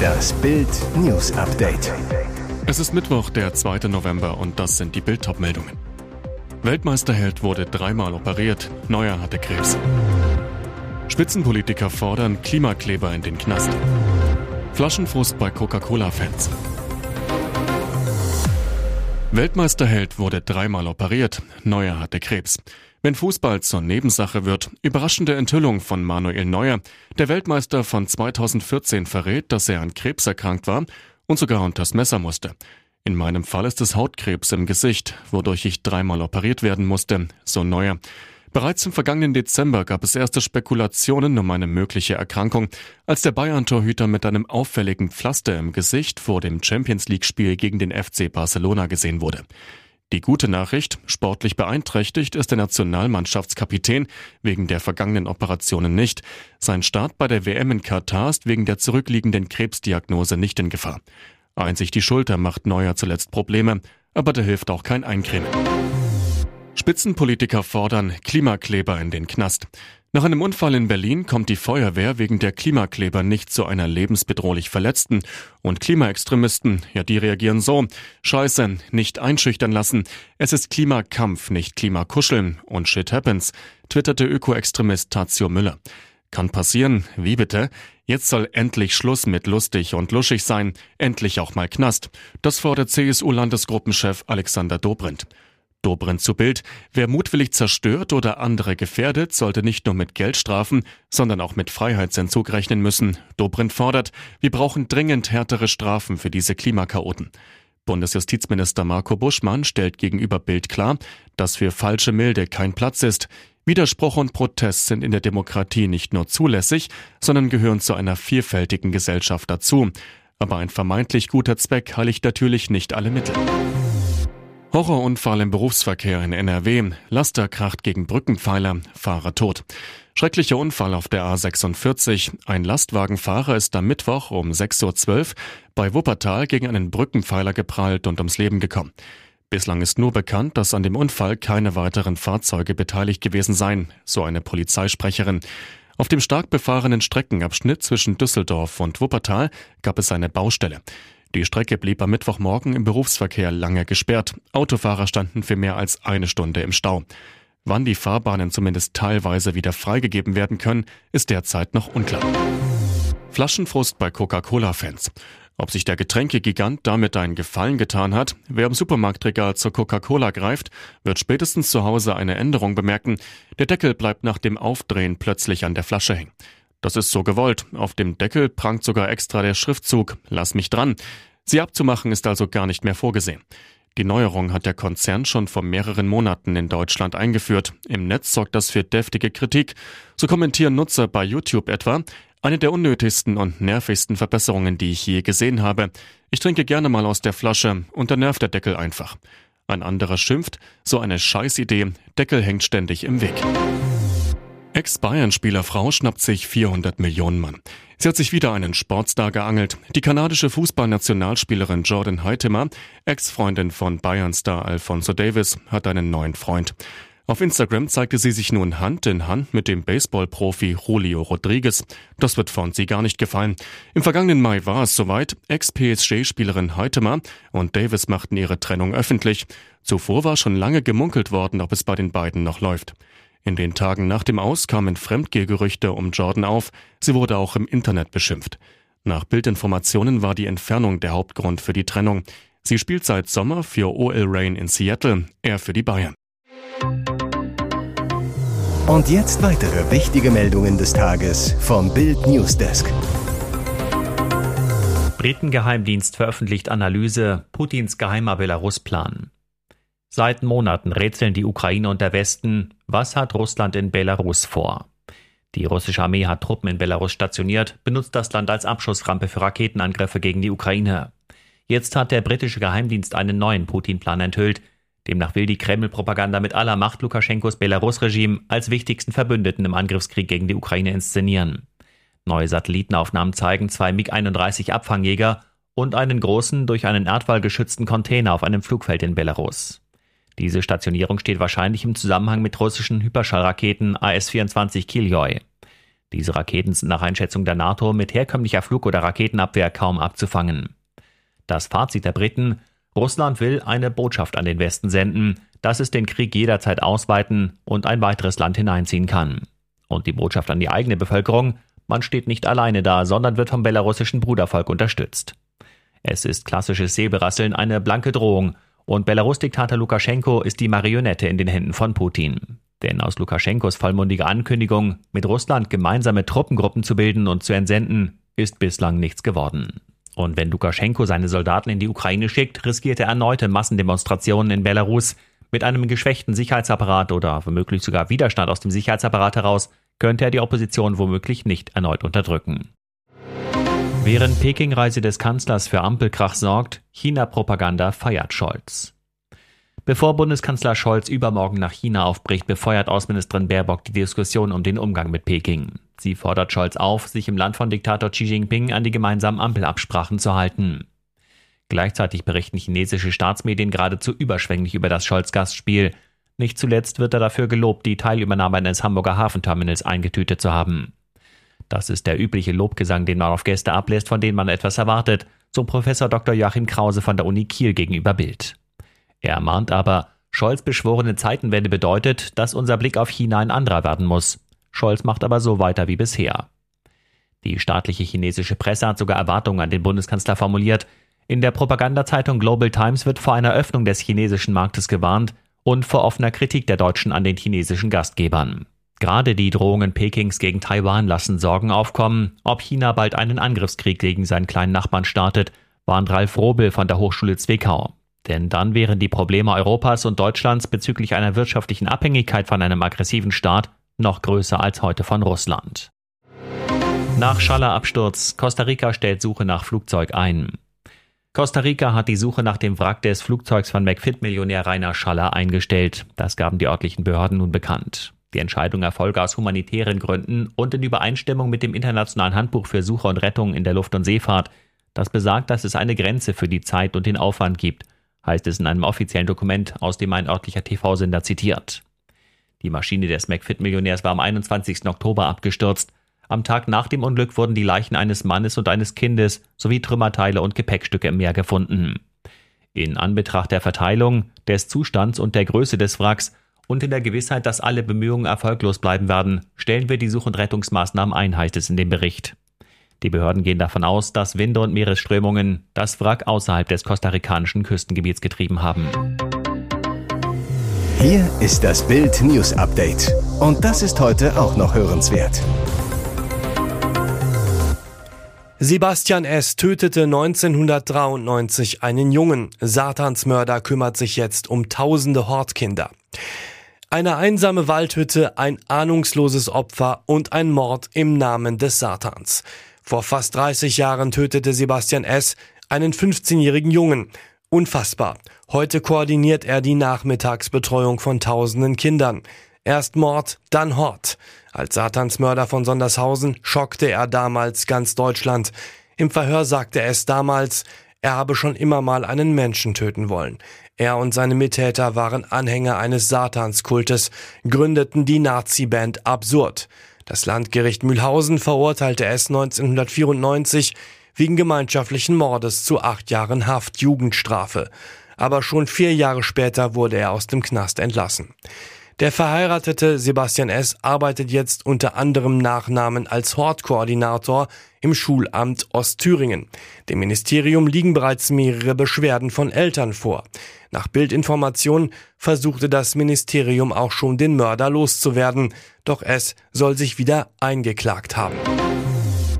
Das Bild News Update. Es ist Mittwoch, der 2. November und das sind die Bild meldungen Weltmeisterheld wurde dreimal operiert, Neuer hatte Krebs. Spitzenpolitiker fordern Klimakleber in den Knast. Flaschenfrust bei Coca-Cola-Fans. Weltmeisterheld wurde dreimal operiert, Neuer hatte Krebs. Wenn Fußball zur Nebensache wird, überraschende Enthüllung von Manuel Neuer. Der Weltmeister von 2014 verrät, dass er an Krebs erkrankt war und sogar unters Messer musste. In meinem Fall ist es Hautkrebs im Gesicht, wodurch ich dreimal operiert werden musste, so Neuer. Bereits im vergangenen Dezember gab es erste Spekulationen um eine mögliche Erkrankung, als der Bayern-Torhüter mit einem auffälligen Pflaster im Gesicht vor dem Champions League-Spiel gegen den FC Barcelona gesehen wurde. Die gute Nachricht, sportlich beeinträchtigt ist der Nationalmannschaftskapitän wegen der vergangenen Operationen nicht. Sein Start bei der WM in Katar ist wegen der zurückliegenden Krebsdiagnose nicht in Gefahr. Einzig die Schulter macht Neuer zuletzt Probleme, aber da hilft auch kein Eincremen. Spitzenpolitiker fordern Klimakleber in den Knast. Nach einem Unfall in Berlin kommt die Feuerwehr wegen der Klimakleber nicht zu einer lebensbedrohlich Verletzten. Und Klimaextremisten, ja, die reagieren so. Scheiße, nicht einschüchtern lassen. Es ist Klimakampf, nicht Klimakuscheln. Und shit happens, twitterte Ökoextremist Tazio Müller. Kann passieren, wie bitte? Jetzt soll endlich Schluss mit lustig und luschig sein, endlich auch mal Knast. Das fordert CSU-Landesgruppenchef Alexander Dobrindt. Dobrindt zu Bild. Wer mutwillig zerstört oder andere gefährdet, sollte nicht nur mit Geldstrafen, sondern auch mit Freiheitsentzug rechnen müssen. Dobrindt fordert, wir brauchen dringend härtere Strafen für diese Klimakaoten. Bundesjustizminister Marco Buschmann stellt gegenüber Bild klar, dass für falsche Milde kein Platz ist. Widerspruch und Protest sind in der Demokratie nicht nur zulässig, sondern gehören zu einer vielfältigen Gesellschaft dazu. Aber ein vermeintlich guter Zweck heiligt natürlich nicht alle Mittel. Horrorunfall im Berufsverkehr in NRW. Laster kracht gegen Brückenpfeiler, Fahrer tot. Schrecklicher Unfall auf der A46. Ein Lastwagenfahrer ist am Mittwoch um 6.12 Uhr bei Wuppertal gegen einen Brückenpfeiler geprallt und ums Leben gekommen. Bislang ist nur bekannt, dass an dem Unfall keine weiteren Fahrzeuge beteiligt gewesen seien, so eine Polizeisprecherin. Auf dem stark befahrenen Streckenabschnitt zwischen Düsseldorf und Wuppertal gab es eine Baustelle. Die Strecke blieb am Mittwochmorgen im Berufsverkehr lange gesperrt. Autofahrer standen für mehr als eine Stunde im Stau. Wann die Fahrbahnen zumindest teilweise wieder freigegeben werden können, ist derzeit noch unklar. Flaschenfrust bei Coca-Cola-Fans. Ob sich der Getränkegigant damit einen Gefallen getan hat, wer im Supermarktregal zur Coca-Cola greift, wird spätestens zu Hause eine Änderung bemerken. Der Deckel bleibt nach dem Aufdrehen plötzlich an der Flasche hängen. Das ist so gewollt. Auf dem Deckel prangt sogar extra der Schriftzug Lass mich dran. Sie abzumachen ist also gar nicht mehr vorgesehen. Die Neuerung hat der Konzern schon vor mehreren Monaten in Deutschland eingeführt. Im Netz sorgt das für deftige Kritik. So kommentieren Nutzer bei YouTube etwa, eine der unnötigsten und nervigsten Verbesserungen, die ich je gesehen habe. Ich trinke gerne mal aus der Flasche und dann nervt der Deckel einfach. Ein anderer schimpft, so eine Scheißidee, Deckel hängt ständig im Weg. Ex-Bayern-Spielerfrau schnappt sich 400 Millionen Mann. Sie hat sich wieder einen Sportstar geangelt. Die kanadische Fußballnationalspielerin Jordan Heitemer, Ex-Freundin von Bayern-Star Alfonso Davis, hat einen neuen Freund. Auf Instagram zeigte sie sich nun Hand in Hand mit dem Baseball-Profi Julio Rodriguez. Das wird Fonsi gar nicht gefallen. Im vergangenen Mai war es soweit. Ex-PSG-Spielerin Heitemer und Davis machten ihre Trennung öffentlich. Zuvor war schon lange gemunkelt worden, ob es bei den beiden noch läuft. In den Tagen nach dem Aus kamen Fremdgehgerüchte um Jordan auf. Sie wurde auch im Internet beschimpft. Nach Bildinformationen war die Entfernung der Hauptgrund für die Trennung. Sie spielt seit Sommer für OL Reign in Seattle, er für die Bayern. Und jetzt weitere wichtige Meldungen des Tages vom Bild Newsdesk. Britengeheimdienst veröffentlicht Analyse Putins geheimer Belarus-Plan. Seit Monaten rätseln die Ukraine und der Westen, was hat Russland in Belarus vor? Die russische Armee hat Truppen in Belarus stationiert, benutzt das Land als Abschussrampe für Raketenangriffe gegen die Ukraine. Jetzt hat der britische Geheimdienst einen neuen Putin-Plan enthüllt. Demnach will die Kreml-Propaganda mit aller Macht Lukaschenkos Belarus-Regime als wichtigsten Verbündeten im Angriffskrieg gegen die Ukraine inszenieren. Neue Satellitenaufnahmen zeigen zwei MiG-31 Abfangjäger und einen großen, durch einen Erdwall geschützten Container auf einem Flugfeld in Belarus. Diese Stationierung steht wahrscheinlich im Zusammenhang mit russischen Hyperschallraketen AS-24 Kiljoi. Diese Raketen sind nach Einschätzung der NATO mit herkömmlicher Flug- oder Raketenabwehr kaum abzufangen. Das Fazit der Briten Russland will eine Botschaft an den Westen senden, dass es den Krieg jederzeit ausweiten und ein weiteres Land hineinziehen kann. Und die Botschaft an die eigene Bevölkerung, man steht nicht alleine da, sondern wird vom belarussischen Brudervolk unterstützt. Es ist klassisches Säbelrasseln, eine blanke Drohung, und Belarus-Diktator Lukaschenko ist die Marionette in den Händen von Putin. Denn aus Lukaschenkos vollmundiger Ankündigung, mit Russland gemeinsame Truppengruppen zu bilden und zu entsenden, ist bislang nichts geworden. Und wenn Lukaschenko seine Soldaten in die Ukraine schickt, riskiert er erneute Massendemonstrationen in Belarus. Mit einem geschwächten Sicherheitsapparat oder womöglich sogar Widerstand aus dem Sicherheitsapparat heraus könnte er die Opposition womöglich nicht erneut unterdrücken. Während Peking-Reise des Kanzlers für Ampelkrach sorgt, China-Propaganda feiert Scholz. Bevor Bundeskanzler Scholz übermorgen nach China aufbricht, befeuert Außenministerin Baerbock die Diskussion um den Umgang mit Peking. Sie fordert Scholz auf, sich im Land von Diktator Xi Jinping an die gemeinsamen Ampelabsprachen zu halten. Gleichzeitig berichten chinesische Staatsmedien geradezu überschwänglich über das Scholz-Gastspiel. Nicht zuletzt wird er dafür gelobt, die Teilübernahme eines Hamburger Hafenterminals eingetütet zu haben. Das ist der übliche Lobgesang, den man auf Gäste ablässt, von denen man etwas erwartet, so Professor Dr. Joachim Krause von der Uni Kiel gegenüber Bild. Er mahnt aber, Scholz beschworene Zeitenwende bedeutet, dass unser Blick auf China ein anderer werden muss. Scholz macht aber so weiter wie bisher. Die staatliche chinesische Presse hat sogar Erwartungen an den Bundeskanzler formuliert. In der Propagandazeitung Global Times wird vor einer Öffnung des chinesischen Marktes gewarnt und vor offener Kritik der Deutschen an den chinesischen Gastgebern. Gerade die Drohungen Pekings gegen Taiwan lassen Sorgen aufkommen, ob China bald einen Angriffskrieg gegen seinen kleinen Nachbarn startet, warnt Ralf Robel von der Hochschule Zwickau. Denn dann wären die Probleme Europas und Deutschlands bezüglich einer wirtschaftlichen Abhängigkeit von einem aggressiven Staat noch größer als heute von Russland. Nach Schaller-Absturz, Costa Rica stellt Suche nach Flugzeug ein. Costa Rica hat die Suche nach dem Wrack des Flugzeugs von McFit-Millionär Rainer Schaller eingestellt. Das gaben die örtlichen Behörden nun bekannt. Die Entscheidung erfolge aus humanitären Gründen und in Übereinstimmung mit dem Internationalen Handbuch für Suche und Rettung in der Luft- und Seefahrt. Das besagt, dass es eine Grenze für die Zeit und den Aufwand gibt heißt es in einem offiziellen Dokument, aus dem ein örtlicher TV-Sender zitiert. Die Maschine des McFit-Millionärs war am 21. Oktober abgestürzt. Am Tag nach dem Unglück wurden die Leichen eines Mannes und eines Kindes sowie Trümmerteile und Gepäckstücke im Meer gefunden. In Anbetracht der Verteilung, des Zustands und der Größe des Wracks und in der Gewissheit, dass alle Bemühungen erfolglos bleiben werden, stellen wir die Such- und Rettungsmaßnahmen ein, heißt es in dem Bericht. Die Behörden gehen davon aus, dass Winde und Meeresströmungen das Wrack außerhalb des kostarikanischen Küstengebiets getrieben haben. Hier ist das Bild News Update. Und das ist heute auch noch hörenswert. Sebastian S. tötete 1993 einen Jungen. Satansmörder kümmert sich jetzt um tausende Hortkinder. Eine einsame Waldhütte, ein ahnungsloses Opfer und ein Mord im Namen des Satans. Vor fast 30 Jahren tötete Sebastian S. einen 15-jährigen Jungen. Unfassbar. Heute koordiniert er die Nachmittagsbetreuung von tausenden Kindern. Erst Mord, dann Hort. Als Satansmörder von Sondershausen schockte er damals ganz Deutschland. Im Verhör sagte es damals, er habe schon immer mal einen Menschen töten wollen. Er und seine Mittäter waren Anhänger eines Satanskultes, gründeten die Nazi-Band Absurd. Das Landgericht Mühlhausen verurteilte es 1994 wegen gemeinschaftlichen Mordes zu acht Jahren Haft Jugendstrafe. Aber schon vier Jahre später wurde er aus dem Knast entlassen. Der verheiratete Sebastian S. arbeitet jetzt unter anderem Nachnamen als Hortkoordinator im Schulamt Ostthüringen. Dem Ministerium liegen bereits mehrere Beschwerden von Eltern vor. Nach Bildinformationen versuchte das Ministerium auch schon den Mörder loszuwerden, doch es soll sich wieder eingeklagt haben.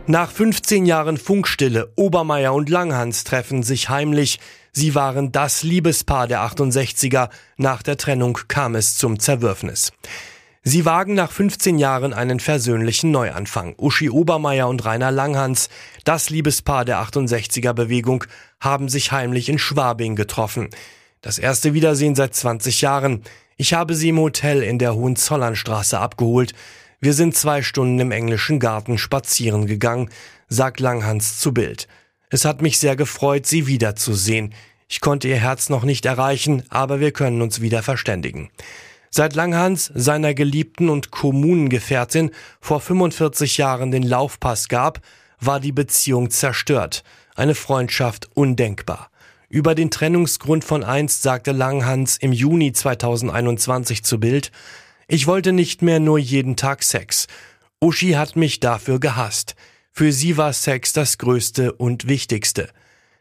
Nach 15 Jahren Funkstille, Obermeier und Langhans treffen sich heimlich. Sie waren das Liebespaar der 68er. Nach der Trennung kam es zum Zerwürfnis. Sie wagen nach 15 Jahren einen versöhnlichen Neuanfang. Uschi Obermeier und Rainer Langhans, das Liebespaar der 68er Bewegung, haben sich heimlich in Schwabing getroffen. Das erste Wiedersehen seit 20 Jahren. Ich habe sie im Hotel in der Hohenzollernstraße abgeholt. Wir sind zwei Stunden im englischen Garten spazieren gegangen, sagt Langhans zu Bild. Es hat mich sehr gefreut, Sie wiederzusehen. Ich konnte Ihr Herz noch nicht erreichen, aber wir können uns wieder verständigen. Seit Langhans seiner geliebten und Kommunengefährtin vor 45 Jahren den Laufpass gab, war die Beziehung zerstört, eine Freundschaft undenkbar. Über den Trennungsgrund von einst sagte Langhans im Juni 2021 zu Bild, ich wollte nicht mehr nur jeden Tag Sex. Uschi hat mich dafür gehasst. Für sie war Sex das Größte und Wichtigste.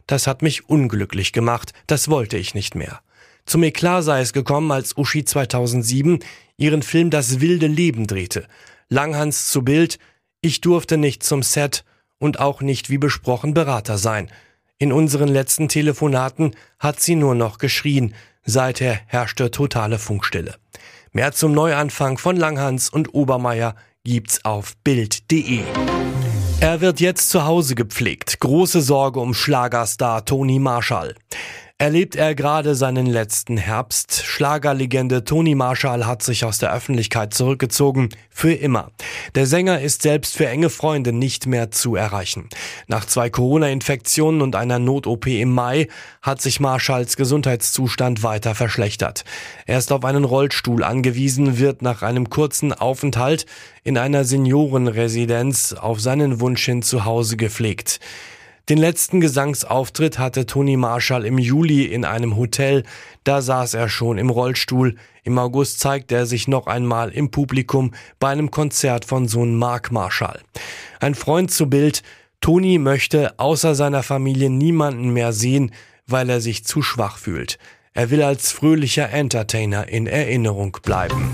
Das hat mich unglücklich gemacht, das wollte ich nicht mehr. Zum Eklat sei es gekommen, als Uschi 2007 ihren Film Das wilde Leben drehte. Langhans zu Bild, ich durfte nicht zum Set und auch nicht wie besprochen Berater sein. In unseren letzten Telefonaten hat sie nur noch geschrien. Seither herrschte totale Funkstille. Mehr zum Neuanfang von Langhans und Obermeier gibt's auf Bild.de. Er wird jetzt zu Hause gepflegt. Große Sorge um Schlagerstar Toni Marshall erlebt er gerade seinen letzten Herbst. Schlagerlegende Toni Marshall hat sich aus der Öffentlichkeit zurückgezogen. Für immer. Der Sänger ist selbst für enge Freunde nicht mehr zu erreichen. Nach zwei Corona-Infektionen und einer Not-OP im Mai hat sich Marshalls Gesundheitszustand weiter verschlechtert. Er ist auf einen Rollstuhl angewiesen, wird nach einem kurzen Aufenthalt in einer Seniorenresidenz auf seinen Wunsch hin zu Hause gepflegt. Den letzten Gesangsauftritt hatte Toni Marshall im Juli in einem Hotel. Da saß er schon im Rollstuhl. Im August zeigte er sich noch einmal im Publikum bei einem Konzert von Sohn Mark Marshall. Ein Freund zu Bild. Toni möchte außer seiner Familie niemanden mehr sehen, weil er sich zu schwach fühlt. Er will als fröhlicher Entertainer in Erinnerung bleiben.